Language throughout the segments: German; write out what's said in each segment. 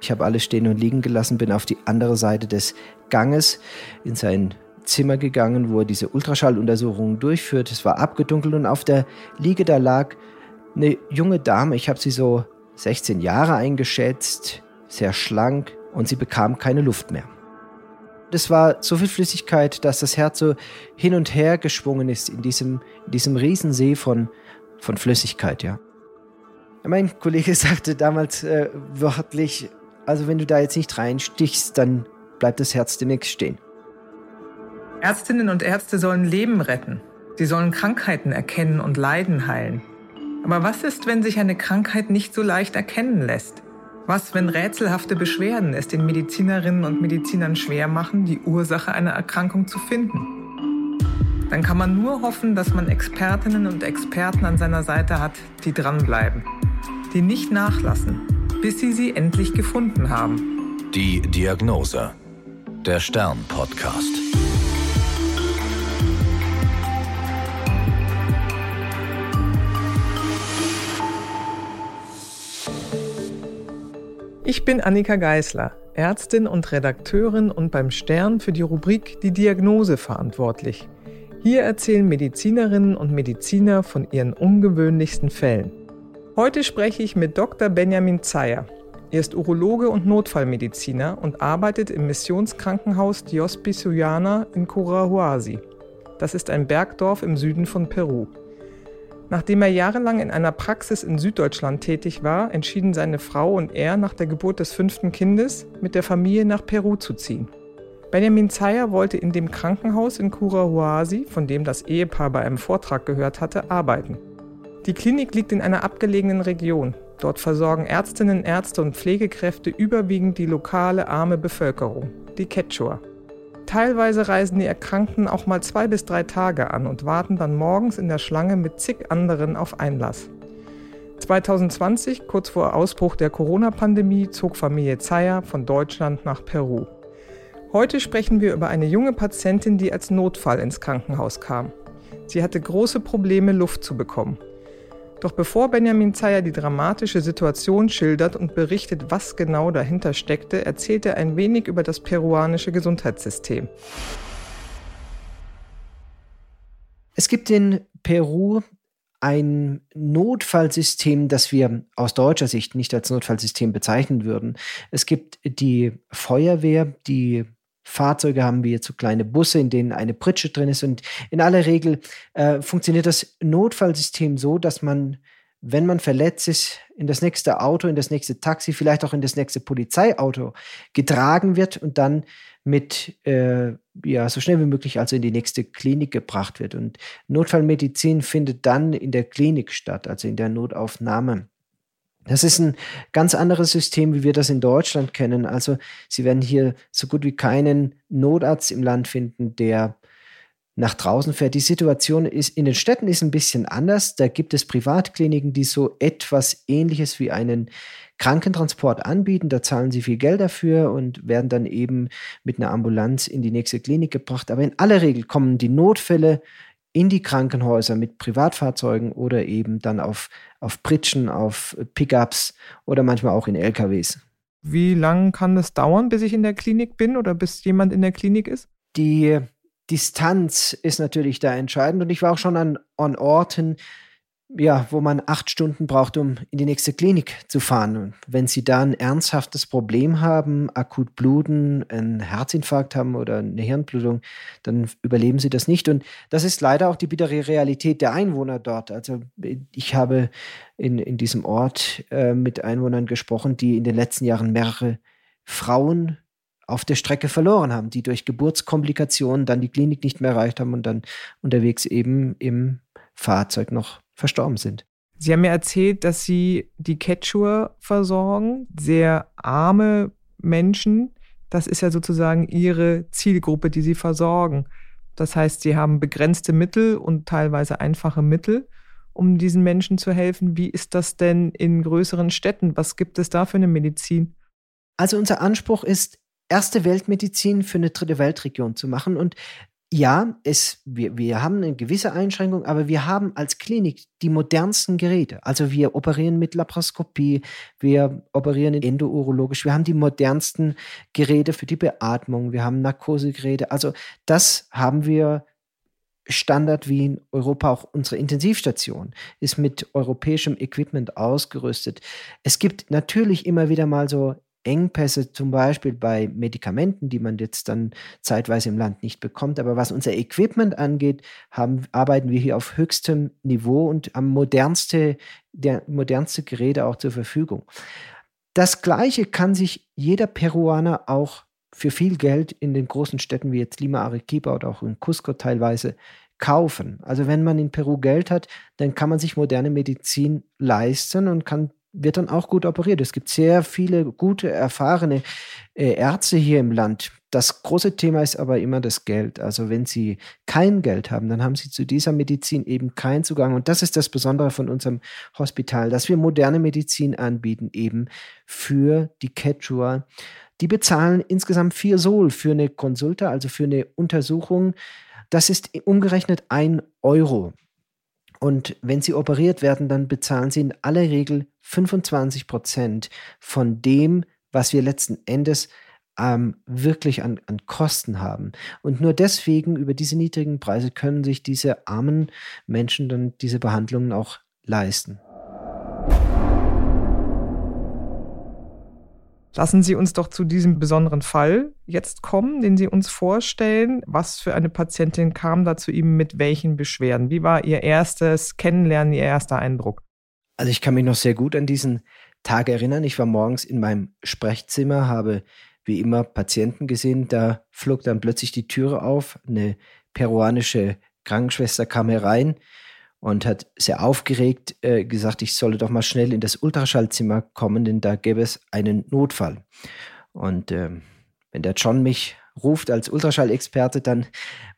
Ich habe alles stehen und liegen gelassen, bin auf die andere Seite des Ganges in sein Zimmer gegangen, wo er diese Ultraschalluntersuchungen durchführt. Es war abgedunkelt und auf der Liege da lag eine junge Dame. Ich habe sie so 16 Jahre eingeschätzt, sehr schlank und sie bekam keine Luft mehr. Das war so viel Flüssigkeit, dass das Herz so hin und her geschwungen ist in diesem, in diesem Riesensee von, von Flüssigkeit, ja. Mein Kollege sagte damals äh, wörtlich, also wenn du da jetzt nicht reinstichst, dann bleibt das Herz demnächst stehen. Ärztinnen und Ärzte sollen Leben retten. Sie sollen Krankheiten erkennen und Leiden heilen. Aber was ist, wenn sich eine Krankheit nicht so leicht erkennen lässt? Was, wenn rätselhafte Beschwerden es den Medizinerinnen und Medizinern schwer machen, die Ursache einer Erkrankung zu finden? Dann kann man nur hoffen, dass man Expertinnen und Experten an seiner Seite hat, die dranbleiben, die nicht nachlassen, bis sie sie endlich gefunden haben. Die Diagnose. Der Stern-Podcast. Ich bin Annika Geißler, Ärztin und Redakteurin und beim Stern für die Rubrik Die Diagnose verantwortlich. Hier erzählen Medizinerinnen und Mediziner von ihren ungewöhnlichsten Fällen. Heute spreche ich mit Dr. Benjamin Zeyer. Er ist Urologe und Notfallmediziner und arbeitet im Missionskrankenhaus Diospi in Curahuasi. Das ist ein Bergdorf im Süden von Peru. Nachdem er jahrelang in einer Praxis in Süddeutschland tätig war, entschieden seine Frau und er nach der Geburt des fünften Kindes, mit der Familie nach Peru zu ziehen. Benjamin Zeyer wollte in dem Krankenhaus in Curahuasi, von dem das Ehepaar bei einem Vortrag gehört hatte, arbeiten. Die Klinik liegt in einer abgelegenen Region. Dort versorgen Ärztinnen, Ärzte und Pflegekräfte überwiegend die lokale arme Bevölkerung, die Quechua. Teilweise reisen die Erkrankten auch mal zwei bis drei Tage an und warten dann morgens in der Schlange mit zig anderen auf Einlass. 2020, kurz vor Ausbruch der Corona-Pandemie, zog Familie Zeyer von Deutschland nach Peru. Heute sprechen wir über eine junge Patientin, die als Notfall ins Krankenhaus kam. Sie hatte große Probleme, Luft zu bekommen. Doch bevor Benjamin Zeyer die dramatische Situation schildert und berichtet, was genau dahinter steckte, erzählt er ein wenig über das peruanische Gesundheitssystem. Es gibt in Peru ein Notfallsystem, das wir aus deutscher Sicht nicht als Notfallsystem bezeichnen würden. Es gibt die Feuerwehr, die Fahrzeuge haben wir zu kleine Busse, in denen eine Pritsche drin ist. Und in aller Regel äh, funktioniert das Notfallsystem so, dass man, wenn man verletzt ist, in das nächste Auto, in das nächste Taxi, vielleicht auch in das nächste Polizeiauto getragen wird und dann mit äh, ja so schnell wie möglich also in die nächste Klinik gebracht wird. Und Notfallmedizin findet dann in der Klinik statt, also in der Notaufnahme. Das ist ein ganz anderes System, wie wir das in Deutschland kennen. Also Sie werden hier so gut wie keinen Notarzt im Land finden, der nach draußen fährt. Die Situation ist in den Städten ist ein bisschen anders. Da gibt es Privatkliniken, die so etwas ähnliches wie einen Krankentransport anbieten. Da zahlen sie viel Geld dafür und werden dann eben mit einer Ambulanz in die nächste Klinik gebracht. Aber in aller Regel kommen die Notfälle in die Krankenhäuser mit Privatfahrzeugen oder eben dann auf, auf Pritschen, auf Pickups oder manchmal auch in LKWs. Wie lange kann das dauern, bis ich in der Klinik bin oder bis jemand in der Klinik ist? Die Distanz ist natürlich da entscheidend und ich war auch schon an, an Orten, ja, wo man acht Stunden braucht, um in die nächste Klinik zu fahren. Und wenn Sie da ein ernsthaftes Problem haben, akut bluten, einen Herzinfarkt haben oder eine Hirnblutung, dann überleben Sie das nicht. Und das ist leider auch die bittere Realität der Einwohner dort. Also ich habe in, in diesem Ort äh, mit Einwohnern gesprochen, die in den letzten Jahren mehrere Frauen auf der Strecke verloren haben, die durch Geburtskomplikationen dann die Klinik nicht mehr erreicht haben und dann unterwegs eben im Fahrzeug noch verstorben sind. Sie haben mir erzählt, dass Sie die Quechua versorgen, sehr arme Menschen. Das ist ja sozusagen Ihre Zielgruppe, die Sie versorgen. Das heißt, Sie haben begrenzte Mittel und teilweise einfache Mittel, um diesen Menschen zu helfen. Wie ist das denn in größeren Städten? Was gibt es da für eine Medizin? Also unser Anspruch ist, erste Weltmedizin für eine dritte Weltregion zu machen. Und ja, es, wir, wir haben eine gewisse Einschränkung, aber wir haben als Klinik die modernsten Geräte. Also wir operieren mit Laparoskopie, wir operieren endourologisch, wir haben die modernsten Geräte für die Beatmung, wir haben Narkosegeräte. Also das haben wir Standard wie in Europa auch unsere Intensivstation ist mit europäischem Equipment ausgerüstet. Es gibt natürlich immer wieder mal so Engpässe zum Beispiel bei Medikamenten, die man jetzt dann zeitweise im Land nicht bekommt. Aber was unser Equipment angeht, haben, arbeiten wir hier auf höchstem Niveau und am modernste, der modernste Geräte auch zur Verfügung. Das Gleiche kann sich jeder Peruaner auch für viel Geld in den großen Städten wie jetzt Lima, Arequipa oder auch in Cusco teilweise kaufen. Also wenn man in Peru Geld hat, dann kann man sich moderne Medizin leisten und kann wird dann auch gut operiert. Es gibt sehr viele gute, erfahrene äh, Ärzte hier im Land. Das große Thema ist aber immer das Geld. Also wenn Sie kein Geld haben, dann haben Sie zu dieser Medizin eben keinen Zugang. Und das ist das Besondere von unserem Hospital, dass wir moderne Medizin anbieten, eben für die Quechua. Die bezahlen insgesamt vier Sol für eine Konsulta, also für eine Untersuchung. Das ist umgerechnet ein Euro. Und wenn sie operiert werden, dann bezahlen sie in aller Regel 25 Prozent von dem, was wir letzten Endes ähm, wirklich an, an Kosten haben. Und nur deswegen, über diese niedrigen Preise, können sich diese armen Menschen dann diese Behandlungen auch leisten. Lassen Sie uns doch zu diesem besonderen Fall jetzt kommen, den Sie uns vorstellen. Was für eine Patientin kam da zu ihm mit welchen Beschwerden? Wie war Ihr erstes Kennenlernen, Ihr erster Eindruck? Also ich kann mich noch sehr gut an diesen Tag erinnern. Ich war morgens in meinem Sprechzimmer, habe wie immer Patienten gesehen. Da flog dann plötzlich die Türe auf. Eine peruanische Krankenschwester kam herein und hat sehr aufgeregt äh, gesagt, ich solle doch mal schnell in das Ultraschallzimmer kommen, denn da gäbe es einen Notfall. Und äh, wenn der John mich ruft als Ultraschallexperte, dann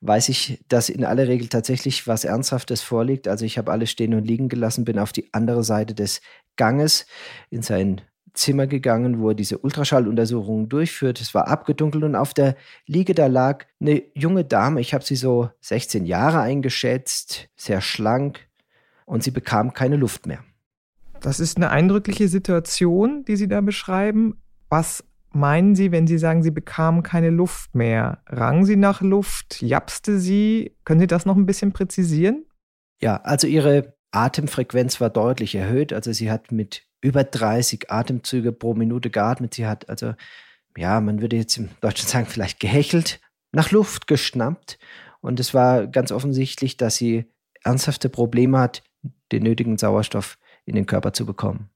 weiß ich, dass in aller Regel tatsächlich was Ernsthaftes vorliegt. Also ich habe alles stehen und liegen gelassen, bin auf die andere Seite des Ganges in sein Zimmer gegangen, wo er diese Ultraschalluntersuchungen durchführt. Es war abgedunkelt und auf der Liege da lag eine junge Dame. Ich habe sie so 16 Jahre eingeschätzt, sehr schlank und sie bekam keine Luft mehr. Das ist eine eindrückliche Situation, die Sie da beschreiben. Was meinen Sie, wenn Sie sagen, sie bekam keine Luft mehr? Rang sie nach Luft? Japste sie? Können Sie das noch ein bisschen präzisieren? Ja, also ihre Atemfrequenz war deutlich erhöht. Also sie hat mit über 30 Atemzüge pro Minute geatmet. Sie hat also, ja, man würde jetzt im Deutschen sagen, vielleicht gehechelt, nach Luft geschnappt. Und es war ganz offensichtlich, dass sie ernsthafte Probleme hat, den nötigen Sauerstoff in den Körper zu bekommen.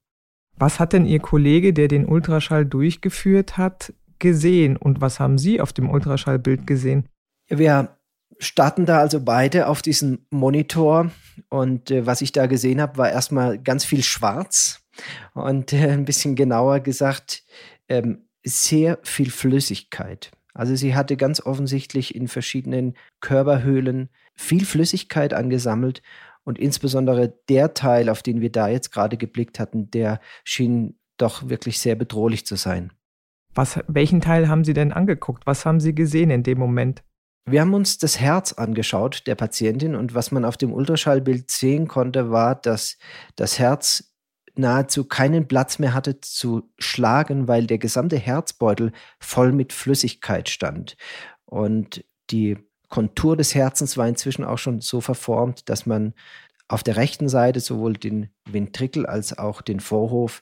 Was hat denn Ihr Kollege, der den Ultraschall durchgeführt hat, gesehen und was haben Sie auf dem Ultraschallbild gesehen? Wir starten da also beide auf diesen Monitor und äh, was ich da gesehen habe, war erstmal ganz viel Schwarz und äh, ein bisschen genauer gesagt ähm, sehr viel Flüssigkeit. Also sie hatte ganz offensichtlich in verschiedenen Körperhöhlen viel Flüssigkeit angesammelt und insbesondere der Teil, auf den wir da jetzt gerade geblickt hatten, der schien doch wirklich sehr bedrohlich zu sein. Was, welchen Teil haben Sie denn angeguckt? Was haben Sie gesehen in dem Moment? Wir haben uns das Herz angeschaut der Patientin und was man auf dem Ultraschallbild sehen konnte, war, dass das Herz nahezu keinen Platz mehr hatte zu schlagen, weil der gesamte Herzbeutel voll mit Flüssigkeit stand. Und die Kontur des Herzens war inzwischen auch schon so verformt, dass man auf der rechten Seite sowohl den Ventrikel als auch den Vorhof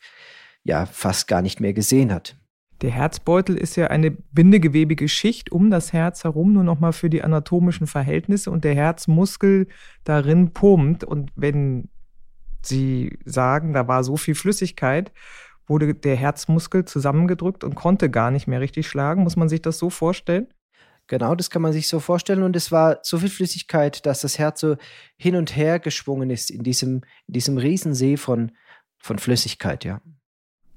ja fast gar nicht mehr gesehen hat. Der Herzbeutel ist ja eine bindegewebige Schicht um das Herz herum, nur nochmal für die anatomischen Verhältnisse und der Herzmuskel darin pumpt. Und wenn Sie sagen, da war so viel Flüssigkeit, wurde der Herzmuskel zusammengedrückt und konnte gar nicht mehr richtig schlagen. Muss man sich das so vorstellen? Genau, das kann man sich so vorstellen. Und es war so viel Flüssigkeit, dass das Herz so hin und her geschwungen ist in diesem, in diesem Riesensee von, von Flüssigkeit, ja.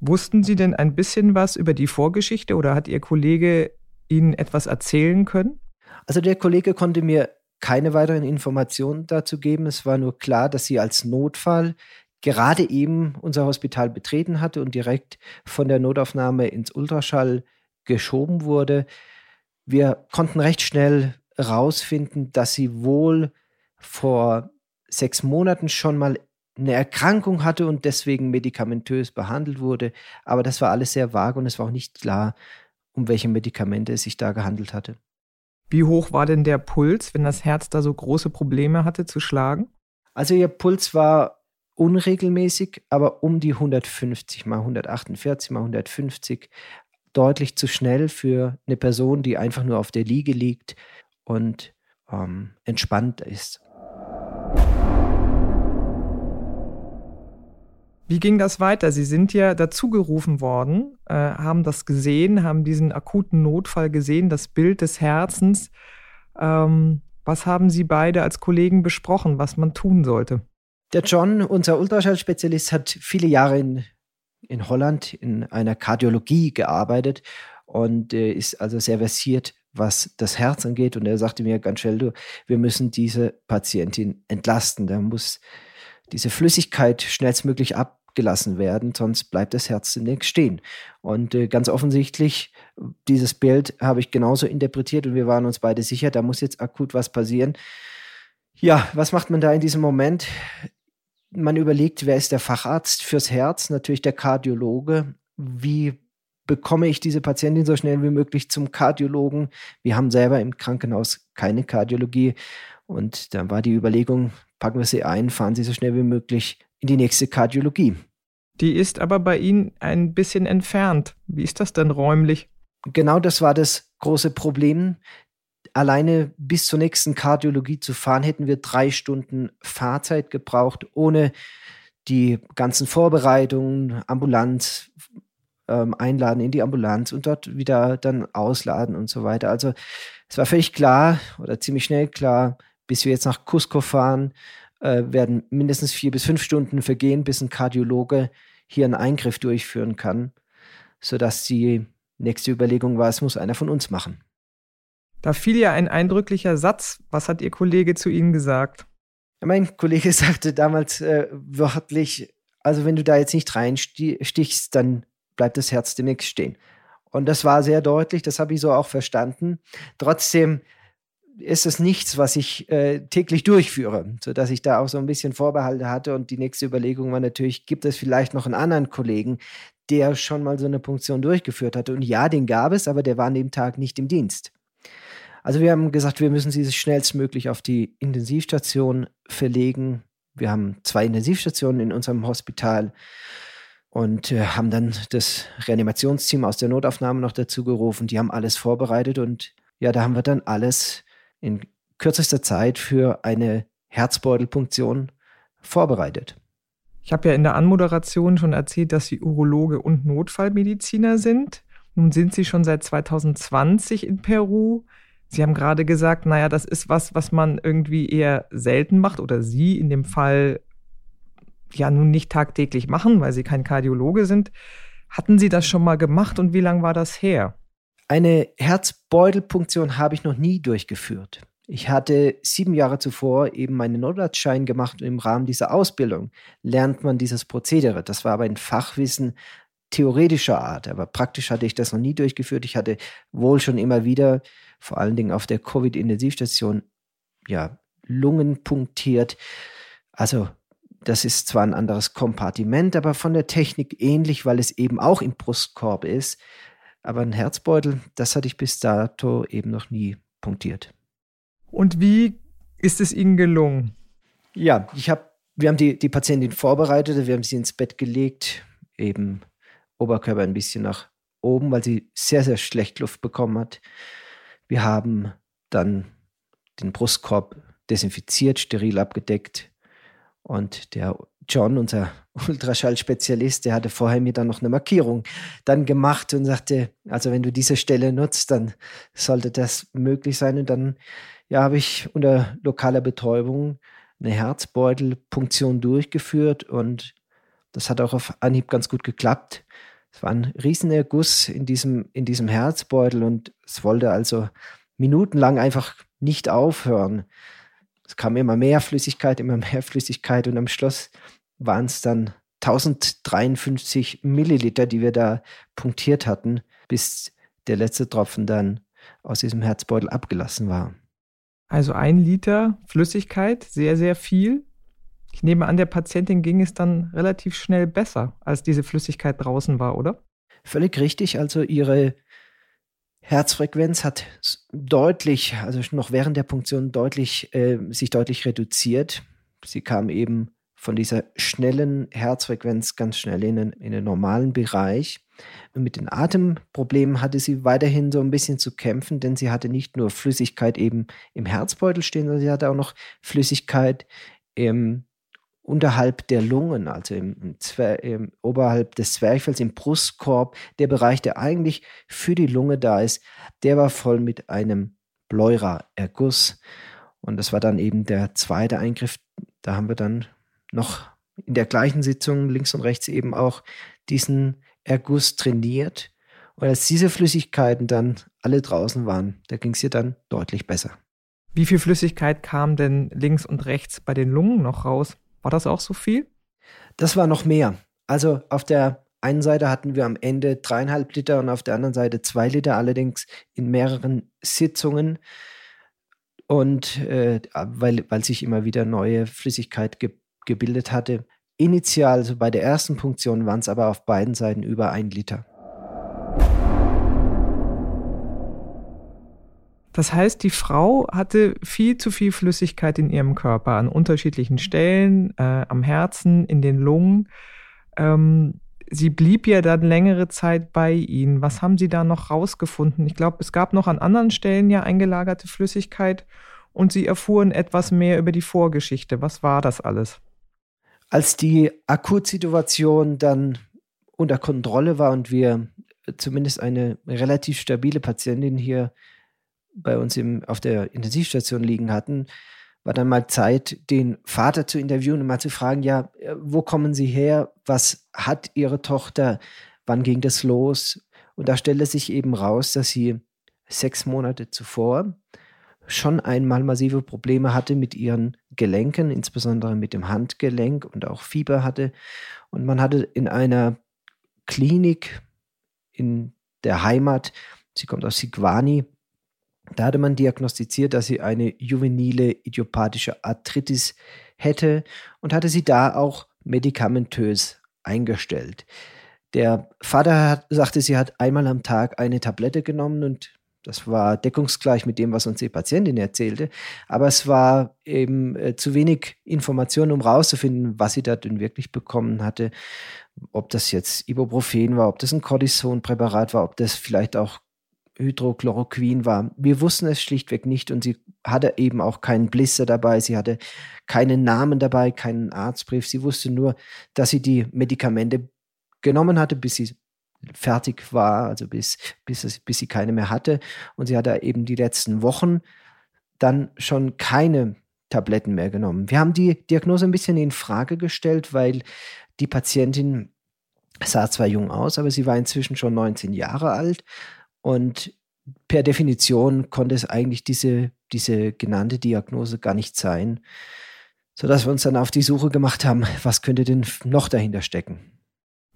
Wussten Sie denn ein bisschen was über die Vorgeschichte oder hat Ihr Kollege Ihnen etwas erzählen können? Also der Kollege konnte mir keine weiteren Informationen dazu geben. Es war nur klar, dass sie als Notfall gerade eben unser Hospital betreten hatte und direkt von der Notaufnahme ins Ultraschall geschoben wurde. Wir konnten recht schnell rausfinden, dass sie wohl vor sechs Monaten schon mal eine Erkrankung hatte und deswegen medikamentös behandelt wurde. Aber das war alles sehr vage und es war auch nicht klar, um welche Medikamente es sich da gehandelt hatte. Wie hoch war denn der Puls, wenn das Herz da so große Probleme hatte zu schlagen? Also ihr Puls war unregelmäßig, aber um die 150 mal 148 mal 150 deutlich zu schnell für eine Person, die einfach nur auf der Liege liegt und ähm, entspannt ist. Wie ging das weiter? Sie sind ja dazugerufen worden, äh, haben das gesehen, haben diesen akuten Notfall gesehen, das Bild des Herzens. Ähm, was haben Sie beide als Kollegen besprochen, was man tun sollte? Der John, unser Ultraschallspezialist, hat viele Jahre in, in Holland in einer Kardiologie gearbeitet und äh, ist also sehr versiert, was das Herz angeht. Und er sagte mir ganz schnell, du, wir müssen diese Patientin entlasten. Da muss diese Flüssigkeit schnellstmöglich ab gelassen werden, sonst bleibt das Herz zunächst stehen. Und äh, ganz offensichtlich, dieses Bild habe ich genauso interpretiert und wir waren uns beide sicher, da muss jetzt akut was passieren. Ja, was macht man da in diesem Moment? Man überlegt, wer ist der Facharzt fürs Herz? Natürlich der Kardiologe. Wie bekomme ich diese Patientin so schnell wie möglich zum Kardiologen? Wir haben selber im Krankenhaus keine Kardiologie. Und dann war die Überlegung, packen wir sie ein, fahren sie so schnell wie möglich in die nächste Kardiologie. Die ist aber bei Ihnen ein bisschen entfernt. Wie ist das denn räumlich? Genau das war das große Problem. Alleine bis zur nächsten Kardiologie zu fahren, hätten wir drei Stunden Fahrzeit gebraucht, ohne die ganzen Vorbereitungen, Ambulanz, ähm, einladen in die Ambulanz und dort wieder dann ausladen und so weiter. Also es war völlig klar oder ziemlich schnell klar, bis wir jetzt nach Cusco fahren, äh, werden mindestens vier bis fünf Stunden vergehen, bis ein Kardiologe hier einen Eingriff durchführen kann, sodass die nächste Überlegung war, es muss einer von uns machen. Da fiel ja ein eindrücklicher Satz. Was hat Ihr Kollege zu Ihnen gesagt? Mein Kollege sagte damals äh, wörtlich, also wenn du da jetzt nicht reinstichst, dann bleibt das Herz demnächst stehen. Und das war sehr deutlich, das habe ich so auch verstanden. Trotzdem ist es nichts, was ich äh, täglich durchführe, sodass ich da auch so ein bisschen Vorbehalte hatte. Und die nächste Überlegung war natürlich, gibt es vielleicht noch einen anderen Kollegen, der schon mal so eine Punktion durchgeführt hatte? Und ja, den gab es, aber der war an dem Tag nicht im Dienst. Also wir haben gesagt, wir müssen sie schnellstmöglich auf die Intensivstation verlegen. Wir haben zwei Intensivstationen in unserem Hospital und äh, haben dann das Reanimationsteam aus der Notaufnahme noch dazu gerufen. Die haben alles vorbereitet und ja, da haben wir dann alles in kürzester Zeit für eine Herzbeutelpunktion vorbereitet. Ich habe ja in der Anmoderation schon erzählt, dass Sie Urologe und Notfallmediziner sind. Nun sind Sie schon seit 2020 in Peru. Sie haben gerade gesagt, naja, das ist was, was man irgendwie eher selten macht oder Sie in dem Fall ja nun nicht tagtäglich machen, weil Sie kein Kardiologe sind. Hatten Sie das schon mal gemacht und wie lange war das her? Eine Herzbeutelpunktion habe ich noch nie durchgeführt. Ich hatte sieben Jahre zuvor eben meinen Notarztschein gemacht und im Rahmen dieser Ausbildung lernt man dieses Prozedere. Das war aber ein Fachwissen theoretischer Art, aber praktisch hatte ich das noch nie durchgeführt. Ich hatte wohl schon immer wieder, vor allen Dingen auf der Covid-Intensivstation, ja, Lungen punktiert. Also das ist zwar ein anderes Kompartiment, aber von der Technik ähnlich, weil es eben auch im Brustkorb ist. Aber ein Herzbeutel, das hatte ich bis dato eben noch nie punktiert. Und wie ist es Ihnen gelungen? Ja, ich habe, wir haben die, die Patientin vorbereitet, wir haben sie ins Bett gelegt, eben Oberkörper ein bisschen nach oben, weil sie sehr, sehr schlecht Luft bekommen hat. Wir haben dann den Brustkorb desinfiziert, steril abgedeckt und der John, unser Ultraschallspezialist, der hatte vorher mir dann noch eine Markierung dann gemacht und sagte, also wenn du diese Stelle nutzt, dann sollte das möglich sein. Und dann ja, habe ich unter lokaler Betäubung eine Herzbeutelpunktion durchgeführt und das hat auch auf Anhieb ganz gut geklappt. Es war ein riesiger Guss in diesem, in diesem Herzbeutel und es wollte also minutenlang einfach nicht aufhören. Es kam immer mehr Flüssigkeit, immer mehr Flüssigkeit und am Schluss waren es dann 1053 Milliliter, die wir da punktiert hatten, bis der letzte Tropfen dann aus diesem Herzbeutel abgelassen war. Also ein Liter Flüssigkeit, sehr, sehr viel. Ich nehme an, der Patientin ging es dann relativ schnell besser, als diese Flüssigkeit draußen war, oder? Völlig richtig. Also ihre Herzfrequenz hat deutlich, also noch während der Punktion deutlich, äh, sich deutlich reduziert. Sie kam eben von dieser schnellen Herzfrequenz ganz schnell in den, in den normalen Bereich. Und mit den Atemproblemen hatte sie weiterhin so ein bisschen zu kämpfen, denn sie hatte nicht nur Flüssigkeit eben im Herzbeutel stehen, sondern sie hatte auch noch Flüssigkeit im unterhalb der Lungen, also im, im, im, oberhalb des Zwerchfells, im Brustkorb, der Bereich, der eigentlich für die Lunge da ist, der war voll mit einem Pleura-Erguss. Und das war dann eben der zweite Eingriff. Da haben wir dann noch in der gleichen Sitzung links und rechts eben auch diesen Erguss trainiert. Und als diese Flüssigkeiten dann alle draußen waren, da ging es ihr dann deutlich besser. Wie viel Flüssigkeit kam denn links und rechts bei den Lungen noch raus? War das auch so viel? Das war noch mehr. Also auf der einen Seite hatten wir am Ende dreieinhalb Liter und auf der anderen Seite zwei Liter, allerdings in mehreren Sitzungen. Und äh, weil, weil sich immer wieder neue Flüssigkeit ge gebildet hatte. Initial, also bei der ersten Punktion, waren es aber auf beiden Seiten über ein Liter. Das heißt, die Frau hatte viel zu viel Flüssigkeit in ihrem Körper an unterschiedlichen Stellen, äh, am Herzen, in den Lungen. Ähm, sie blieb ja dann längere Zeit bei ihnen. Was haben Sie da noch rausgefunden? Ich glaube, es gab noch an anderen Stellen ja eingelagerte Flüssigkeit und Sie erfuhren etwas mehr über die Vorgeschichte. Was war das alles? Als die Akutsituation dann unter Kontrolle war und wir zumindest eine relativ stabile Patientin hier bei uns im, auf der Intensivstation liegen hatten, war dann mal Zeit, den Vater zu interviewen und mal zu fragen, ja, äh, wo kommen Sie her? Was hat Ihre Tochter? Wann ging das los? Und da stellte sich eben raus, dass sie sechs Monate zuvor schon einmal massive Probleme hatte mit ihren Gelenken, insbesondere mit dem Handgelenk und auch Fieber hatte. Und man hatte in einer Klinik in der Heimat, sie kommt aus Sigwani, da hatte man diagnostiziert, dass sie eine juvenile idiopathische Arthritis hätte und hatte sie da auch medikamentös eingestellt. Der Vater hat, sagte, sie hat einmal am Tag eine Tablette genommen und das war deckungsgleich mit dem, was uns die Patientin erzählte. Aber es war eben äh, zu wenig Information, um rauszufinden, was sie da denn wirklich bekommen hatte. Ob das jetzt Ibuprofen war, ob das ein Cortisonpräparat war, ob das vielleicht auch Hydrochloroquin war. Wir wussten es schlichtweg nicht und sie hatte eben auch keinen Blister dabei, sie hatte keinen Namen dabei, keinen Arztbrief. Sie wusste nur, dass sie die Medikamente genommen hatte, bis sie fertig war, also bis, bis, bis sie keine mehr hatte. Und sie hatte eben die letzten Wochen dann schon keine Tabletten mehr genommen. Wir haben die Diagnose ein bisschen in Frage gestellt, weil die Patientin sah zwar jung aus, aber sie war inzwischen schon 19 Jahre alt und per Definition konnte es eigentlich diese, diese genannte Diagnose gar nicht sein, sodass wir uns dann auf die Suche gemacht haben, was könnte denn noch dahinter stecken.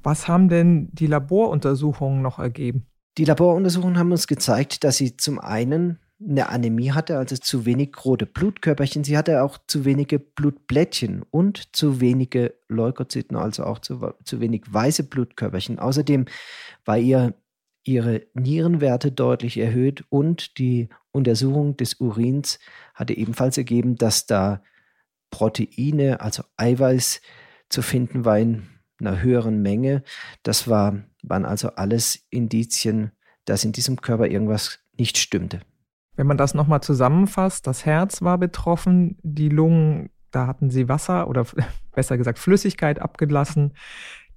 Was haben denn die Laboruntersuchungen noch ergeben? Die Laboruntersuchungen haben uns gezeigt, dass sie zum einen eine Anämie hatte, also zu wenig rote Blutkörperchen. Sie hatte auch zu wenige Blutblättchen und zu wenige Leukozyten, also auch zu, zu wenig weiße Blutkörperchen. Außerdem war ihr ihre Nierenwerte deutlich erhöht und die Untersuchung des Urins hatte ebenfalls ergeben, dass da Proteine, also Eiweiß zu finden war in einer höheren Menge. Das war, waren also alles Indizien, dass in diesem Körper irgendwas nicht stimmte. Wenn man das nochmal zusammenfasst, das Herz war betroffen, die Lungen, da hatten sie Wasser oder besser gesagt Flüssigkeit abgelassen.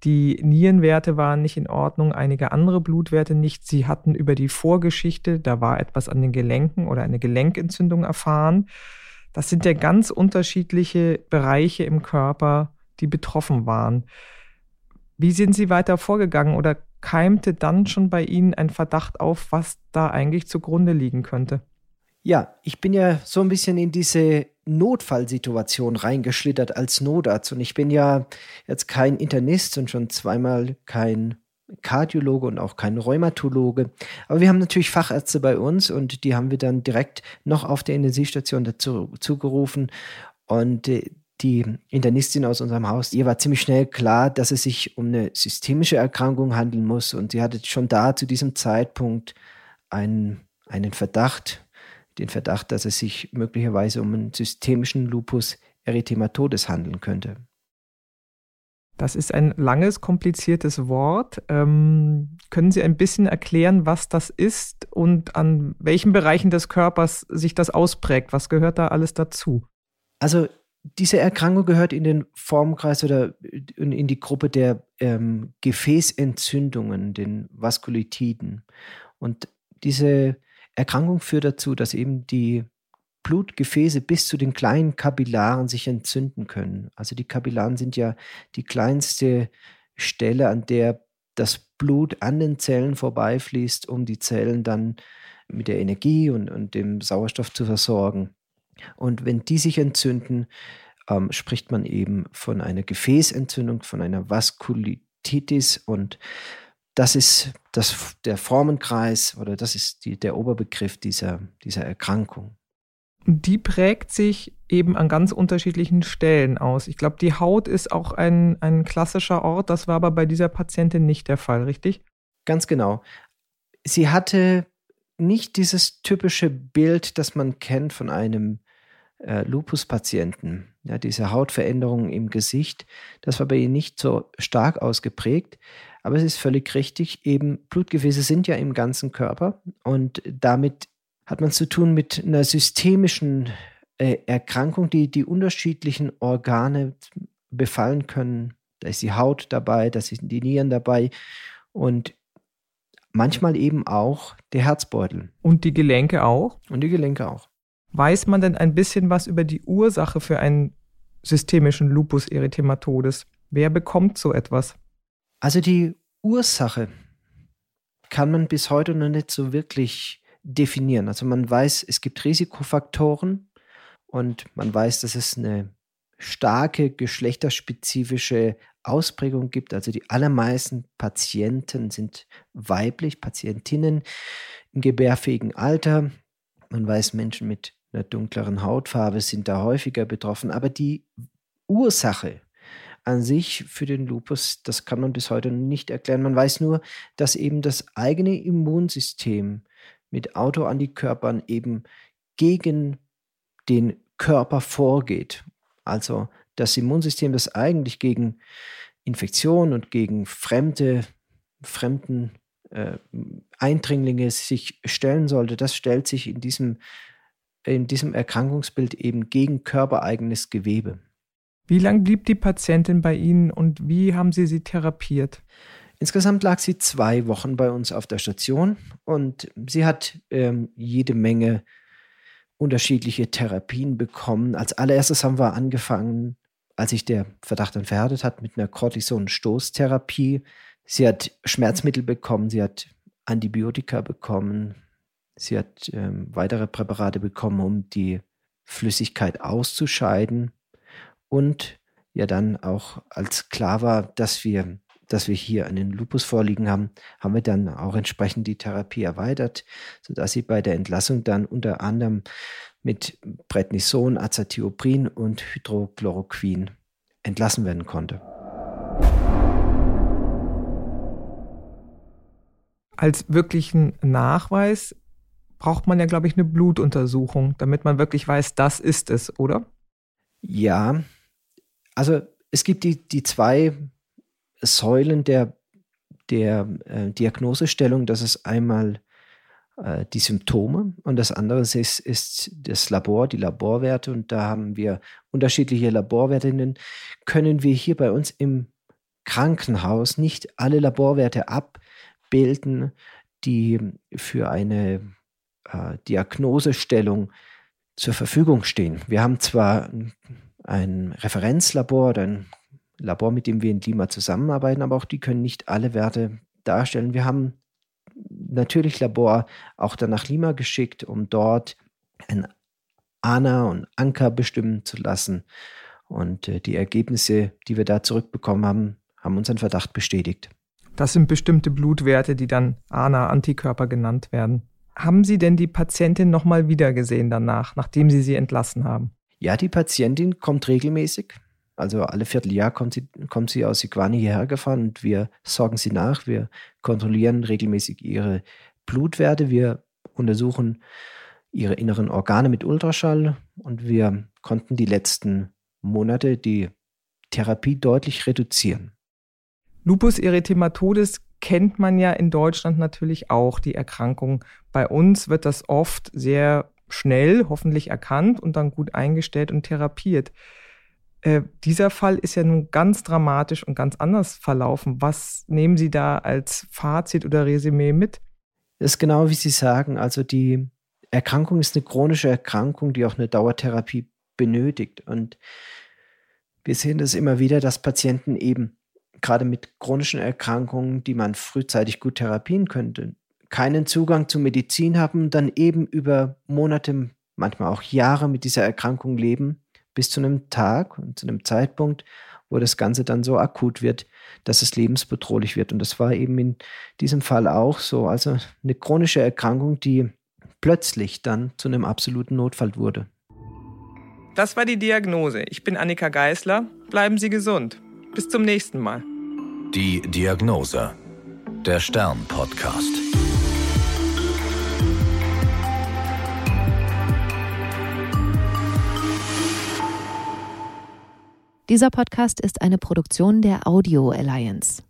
Die Nierenwerte waren nicht in Ordnung, einige andere Blutwerte nicht. Sie hatten über die Vorgeschichte, da war etwas an den Gelenken oder eine Gelenkentzündung erfahren. Das sind ja ganz unterschiedliche Bereiche im Körper, die betroffen waren. Wie sind Sie weiter vorgegangen oder keimte dann schon bei Ihnen ein Verdacht auf, was da eigentlich zugrunde liegen könnte? Ja, ich bin ja so ein bisschen in diese Notfallsituation reingeschlittert als Notarzt und ich bin ja jetzt kein Internist und schon zweimal kein Kardiologe und auch kein Rheumatologe. Aber wir haben natürlich Fachärzte bei uns und die haben wir dann direkt noch auf der Intensivstation dazu zugerufen. Und äh, die Internistin aus unserem Haus, ihr war ziemlich schnell klar, dass es sich um eine systemische Erkrankung handeln muss. Und sie hatte schon da zu diesem Zeitpunkt einen, einen Verdacht, den Verdacht, dass es sich möglicherweise um einen systemischen Lupus erythematodes handeln könnte. Das ist ein langes, kompliziertes Wort. Ähm, können Sie ein bisschen erklären, was das ist und an welchen Bereichen des Körpers sich das ausprägt? Was gehört da alles dazu? Also diese Erkrankung gehört in den Formkreis oder in die Gruppe der ähm, Gefäßentzündungen, den Vaskulitiden. Und diese Erkrankung führt dazu, dass eben die Blutgefäße bis zu den kleinen Kapillaren sich entzünden können. Also die Kapillaren sind ja die kleinste Stelle, an der das Blut an den Zellen vorbeifließt, um die Zellen dann mit der Energie und, und dem Sauerstoff zu versorgen. Und wenn die sich entzünden, ähm, spricht man eben von einer Gefäßentzündung, von einer Vaskulititis und das ist das, der Formenkreis oder das ist die, der Oberbegriff dieser, dieser Erkrankung die prägt sich eben an ganz unterschiedlichen Stellen aus. Ich glaube, die Haut ist auch ein, ein klassischer Ort. Das war aber bei dieser Patientin nicht der Fall, richtig? Ganz genau. Sie hatte nicht dieses typische Bild, das man kennt von einem äh, Lupus-Patienten. Ja, diese Hautveränderungen im Gesicht, das war bei ihr nicht so stark ausgeprägt. Aber es ist völlig richtig, eben Blutgefäße sind ja im ganzen Körper und damit hat man zu tun mit einer systemischen äh, Erkrankung, die die unterschiedlichen Organe befallen können. Da ist die Haut dabei, da sind die Nieren dabei und manchmal eben auch der Herzbeutel. Und die Gelenke auch? Und die Gelenke auch. Weiß man denn ein bisschen was über die Ursache für einen systemischen Lupus erythematodes? Wer bekommt so etwas? Also die Ursache kann man bis heute noch nicht so wirklich definieren. Also man weiß, es gibt Risikofaktoren und man weiß, dass es eine starke geschlechterspezifische Ausprägung gibt. Also die allermeisten Patienten sind weiblich, Patientinnen im gebärfähigen Alter. Man weiß, Menschen mit einer dunkleren Hautfarbe sind da häufiger betroffen. Aber die Ursache an sich für den Lupus, das kann man bis heute nicht erklären. Man weiß nur, dass eben das eigene Immunsystem mit Autoantikörpern eben gegen den Körper vorgeht. Also das Immunsystem, das eigentlich gegen Infektion und gegen fremde, fremden äh, Eindringlinge sich stellen sollte, das stellt sich in diesem, in diesem Erkrankungsbild eben gegen körpereigenes Gewebe. Wie lange blieb die Patientin bei Ihnen und wie haben Sie sie therapiert? Insgesamt lag sie zwei Wochen bei uns auf der Station und sie hat ähm, jede Menge unterschiedliche Therapien bekommen. Als allererstes haben wir angefangen, als sich der Verdacht dann verhärtet hat, mit einer Cortison-Stoßtherapie. Sie hat Schmerzmittel bekommen, sie hat Antibiotika bekommen, sie hat ähm, weitere Präparate bekommen, um die Flüssigkeit auszuscheiden. Und ja dann auch als klar war, dass wir dass wir hier einen Lupus vorliegen haben, haben wir dann auch entsprechend die Therapie erweitert, sodass sie bei der Entlassung dann unter anderem mit Prednison, Azathioprin und Hydrochloroquin entlassen werden konnte. Als wirklichen Nachweis braucht man ja, glaube ich, eine Blutuntersuchung, damit man wirklich weiß, das ist es, oder? Ja, also es gibt die, die zwei Säulen der, der äh, Diagnosestellung. Das ist einmal äh, die Symptome und das andere ist, ist das Labor, die Laborwerte. Und da haben wir unterschiedliche Laborwerte. Können wir hier bei uns im Krankenhaus nicht alle Laborwerte abbilden, die für eine äh, Diagnosestellung zur Verfügung stehen. Wir haben zwar ein Referenzlabor oder ein Labor, mit dem wir in Lima zusammenarbeiten, aber auch die können nicht alle Werte darstellen. Wir haben natürlich Labor auch dann nach Lima geschickt, um dort ein ANA und Anker bestimmen zu lassen. Und äh, die Ergebnisse, die wir da zurückbekommen haben, haben unseren Verdacht bestätigt. Das sind bestimmte Blutwerte, die dann ANA-Antikörper genannt werden. Haben Sie denn die Patientin nochmal wiedergesehen danach, nachdem Sie sie entlassen haben? Ja, die Patientin kommt regelmäßig. Also alle Vierteljahr kommt sie, kommt sie aus Iguani hierher gefahren und wir sorgen sie nach. Wir kontrollieren regelmäßig ihre Blutwerte. Wir untersuchen ihre inneren Organe mit Ultraschall und wir konnten die letzten Monate die Therapie deutlich reduzieren. Lupus erythematodes kennt man ja in Deutschland natürlich auch, die Erkrankung. Bei uns wird das oft sehr schnell hoffentlich erkannt und dann gut eingestellt und therapiert. Äh, dieser Fall ist ja nun ganz dramatisch und ganz anders verlaufen. Was nehmen Sie da als Fazit oder Resümee mit? Das ist genau wie Sie sagen. Also die Erkrankung ist eine chronische Erkrankung, die auch eine Dauertherapie benötigt. Und wir sehen das immer wieder, dass Patienten eben gerade mit chronischen Erkrankungen, die man frühzeitig gut therapieren könnte, keinen Zugang zu Medizin haben, dann eben über Monate, manchmal auch Jahre mit dieser Erkrankung leben, bis zu einem Tag und zu einem Zeitpunkt, wo das Ganze dann so akut wird, dass es lebensbedrohlich wird. Und das war eben in diesem Fall auch so. Also eine chronische Erkrankung, die plötzlich dann zu einem absoluten Notfall wurde. Das war die Diagnose. Ich bin Annika Geißler. Bleiben Sie gesund. Bis zum nächsten Mal. Die Diagnose. Der Stern-Podcast. Dieser Podcast ist eine Produktion der Audio Alliance.